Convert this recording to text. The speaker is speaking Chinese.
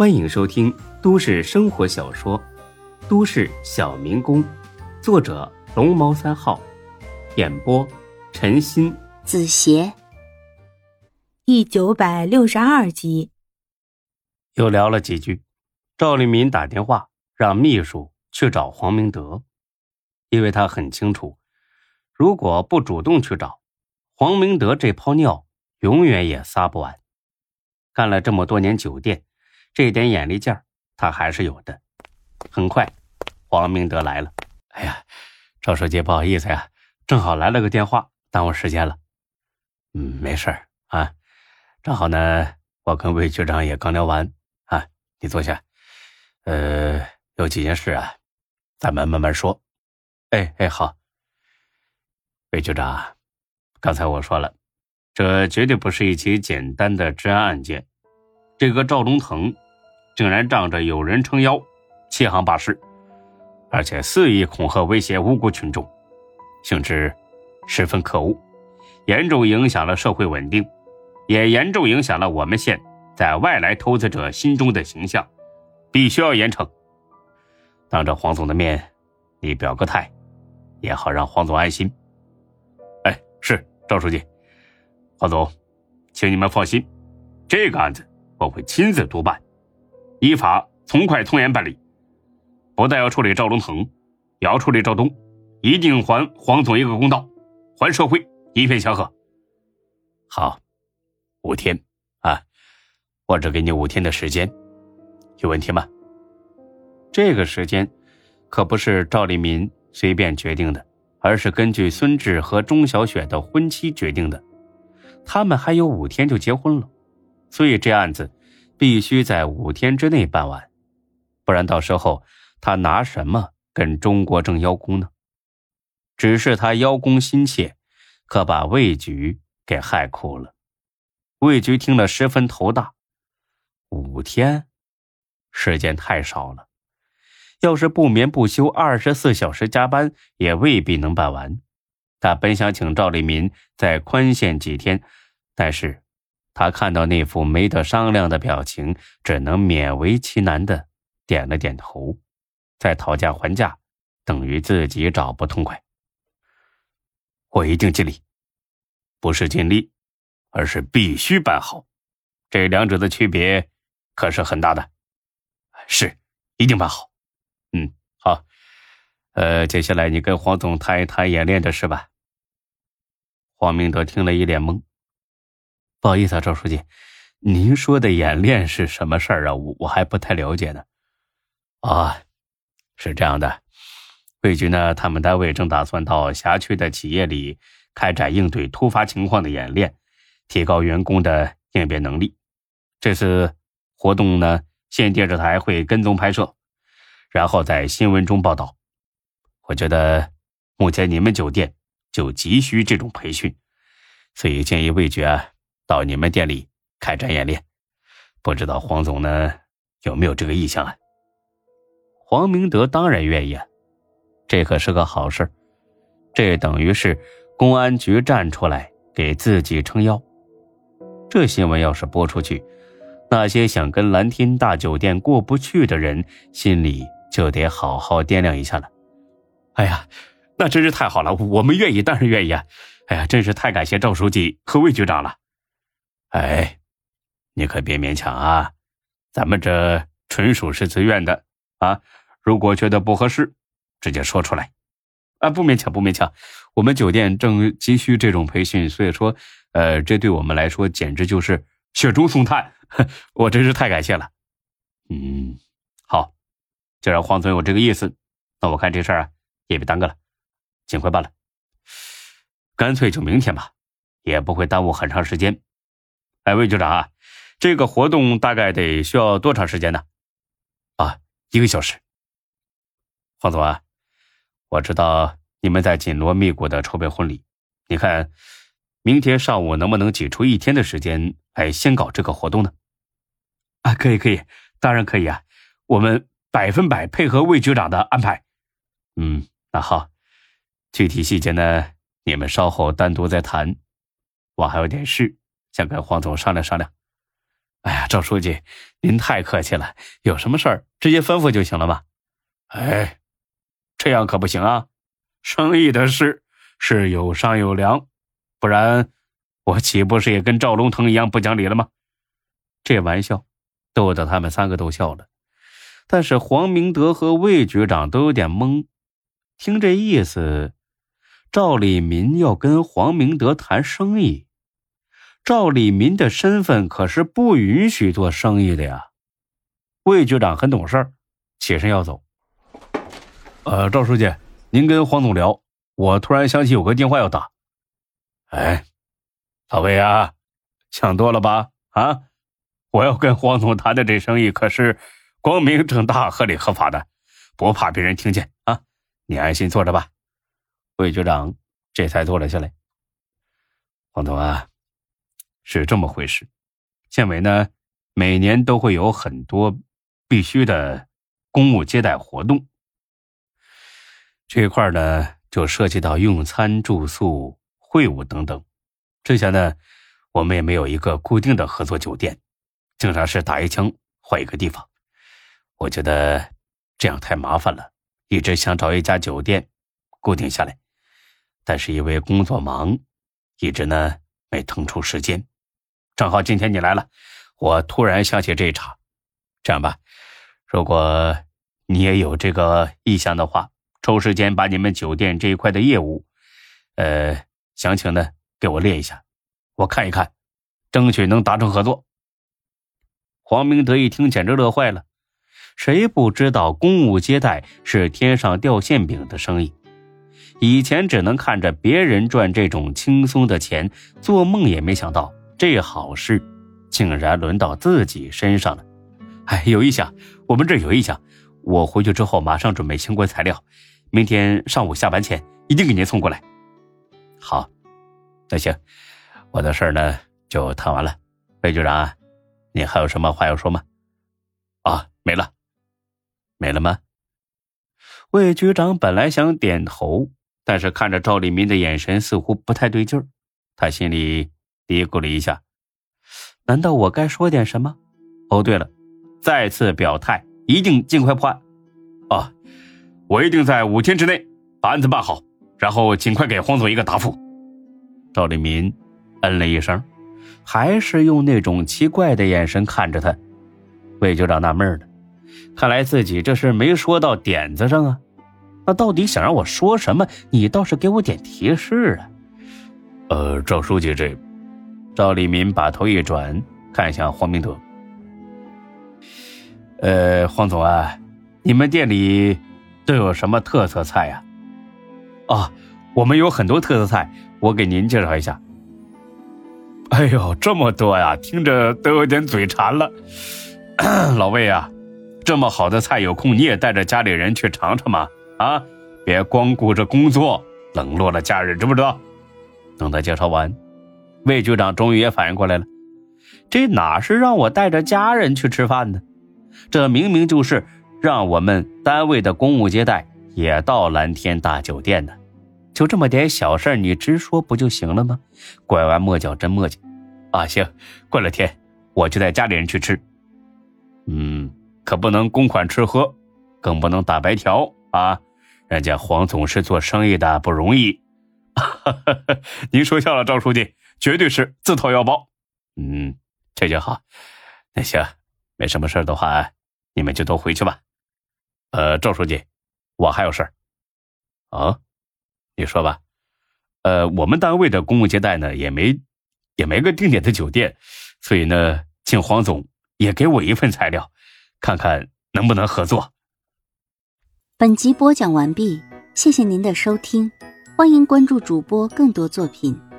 欢迎收听都市生活小说《都市小民工》，作者龙猫三号，演播陈鑫、子邪，第九百六十二集。又聊了几句，赵立民打电话让秘书去找黄明德，因为他很清楚，如果不主动去找，黄明德这泡尿永远也撒不完。干了这么多年酒店，这点眼力劲儿他还是有的。很快，黄明德来了。哎呀，赵书记，不好意思呀，正好来了个电话，耽误时间了。嗯，没事儿啊，正好呢，我跟魏局长也刚聊完啊。你坐下，呃，有几件事啊，咱们慢慢说。哎哎，好。魏局长，刚才我说了，这绝对不是一起简单的治安案件。这个赵忠腾，竟然仗着有人撑腰，欺行霸市，而且肆意恐吓威胁无辜群众，性质十分可恶，严重影响了社会稳定，也严重影响了我们县在外来投资者心中的形象，必须要严惩。当着黄总的面，你表个态，也好让黄总安心。哎，是赵书记，黄总，请你们放心，这个案子。我会亲自督办，依法从快从严办理。不但要处理赵忠腾，也要处理赵东，一定还黄总一个公道，还社会一片祥和。好，五天啊，我只给你五天的时间，有问题吗？这个时间可不是赵立民随便决定的，而是根据孙志和钟小雪的婚期决定的。他们还有五天就结婚了。所以这案子必须在五天之内办完，不然到时候他拿什么跟中国正邀功呢？只是他邀功心切，可把魏局给害苦了。魏局听了十分头大，五天时间太少了，要是不眠不休二十四小时加班，也未必能办完。他本想请赵立民再宽限几天，但是。他看到那副没得商量的表情，只能勉为其难的点了点头。再讨价还价，等于自己找不痛快。我一定尽力，不是尽力，而是必须办好。这两者的区别可是很大的。是，一定办好。嗯，好。呃，接下来你跟黄总谈一谈演练的事吧。黄明德听了一脸懵。不好意思啊，赵书记，您说的演练是什么事儿啊？我我还不太了解呢。啊，是这样的，魏局呢，他们单位正打算到辖区的企业里开展应对突发情况的演练，提高员工的应变能力。这次活动呢，县电视台会跟踪拍摄，然后在新闻中报道。我觉得目前你们酒店就急需这种培训，所以建议魏局啊。到你们店里开展演练，不知道黄总呢有没有这个意向啊？黄明德当然愿意啊，这可是个好事这等于是公安局站出来给自己撑腰。这新闻要是播出去，那些想跟蓝天大酒店过不去的人心里就得好好掂量一下了。哎呀，那真是太好了，我们愿意，当然愿意啊！哎呀，真是太感谢赵书记和魏局长了。哎，你可别勉强啊！咱们这纯属是自愿的啊。如果觉得不合适，直接说出来啊！不勉强，不勉强。我们酒店正急需这种培训，所以说，呃，这对我们来说简直就是雪中送炭。我真是太感谢了。嗯，好，既然黄总有这个意思，那我看这事儿啊也别耽搁了，尽快办了。干脆就明天吧，也不会耽误很长时间。哎，魏局长啊，这个活动大概得需要多长时间呢？啊，一个小时。黄总啊，我知道你们在紧锣密鼓的筹备婚礼，你看，明天上午能不能挤出一天的时间来先搞这个活动呢？啊，可以，可以，当然可以啊，我们百分百配合魏局长的安排。嗯，那好，具体细节呢，你们稍后单独再谈。我还有点事。想跟黄总商量商量。哎呀，赵书记，您太客气了，有什么事儿直接吩咐就行了嘛。哎，这样可不行啊，生意的事是有商有量，不然我岂不是也跟赵龙腾一样不讲理了吗？这玩笑逗得他们三个都笑了，但是黄明德和魏局长都有点懵，听这意思，赵立民要跟黄明德谈生意。赵立民的身份可是不允许做生意的呀。魏局长很懂事儿，起身要走。呃，赵书记，您跟黄总聊，我突然想起有个电话要打。哎，老魏啊，想多了吧？啊，我要跟黄总谈的这生意可是光明正大、合理合法的，不怕别人听见啊。你安心坐着吧。魏局长这才坐了下来。黄总啊。是这么回事，县委呢每年都会有很多必须的公务接待活动。这一块呢就涉及到用餐、住宿、会务等等。之前呢我们也没有一个固定的合作酒店，经常是打一枪换一个地方。我觉得这样太麻烦了，一直想找一家酒店固定下来，但是因为工作忙，一直呢没腾出时间。正好今天你来了，我突然想起这一茬。这样吧，如果你也有这个意向的话，抽时间把你们酒店这一块的业务，呃，详情呢给我列一下，我看一看，争取能达成合作。黄明德一听简直乐坏了，谁不知道公务接待是天上掉馅饼的生意？以前只能看着别人赚这种轻松的钱，做梦也没想到。这好事，竟然轮到自己身上了！哎，有意向，我们这有意向。我回去之后马上准备相关材料，明天上午下班前一定给您送过来。好，那行，我的事儿呢就谈完了。魏局长，你还有什么话要说吗？啊，没了，没了吗？魏局长本来想点头，但是看着赵立民的眼神似乎不太对劲儿，他心里。嘀咕了一下，难道我该说点什么？哦，对了，再次表态，一定尽快破案。啊，我一定在五天之内把案子办好，然后尽快给黄总一个答复。赵立民嗯了一声，还是用那种奇怪的眼神看着他。魏局长纳闷了，看来自己这是没说到点子上啊。那到底想让我说什么？你倒是给我点提示啊。呃，赵书记这。赵立民把头一转，看向黄明德。呃，黄总啊，你们店里都有什么特色菜呀？啊，我们有很多特色菜，我给您介绍一下。哎呦，这么多呀，听着都有点嘴馋了。老魏啊，这么好的菜，有空你也带着家里人去尝尝嘛！啊，别光顾着工作，冷落了家人，知不知道？等他介绍完。魏局长终于也反应过来了，这哪是让我带着家人去吃饭呢？这明明就是让我们单位的公务接待也到蓝天大酒店呢。就这么点小事你直说不就行了吗？拐弯抹角真磨叽。啊，行，过了天我就带家里人去吃。嗯，可不能公款吃喝，更不能打白条啊！人家黄总是做生意的，不容易。您说笑了，赵书记。绝对是自掏腰包，嗯，这就好。那行，没什么事的话，你们就都回去吧。呃，赵书记，我还有事儿。啊，你说吧。呃，我们单位的公务接待呢，也没也没个定点的酒店，所以呢，请黄总也给我一份材料，看看能不能合作。本集播讲完毕，谢谢您的收听，欢迎关注主播更多作品。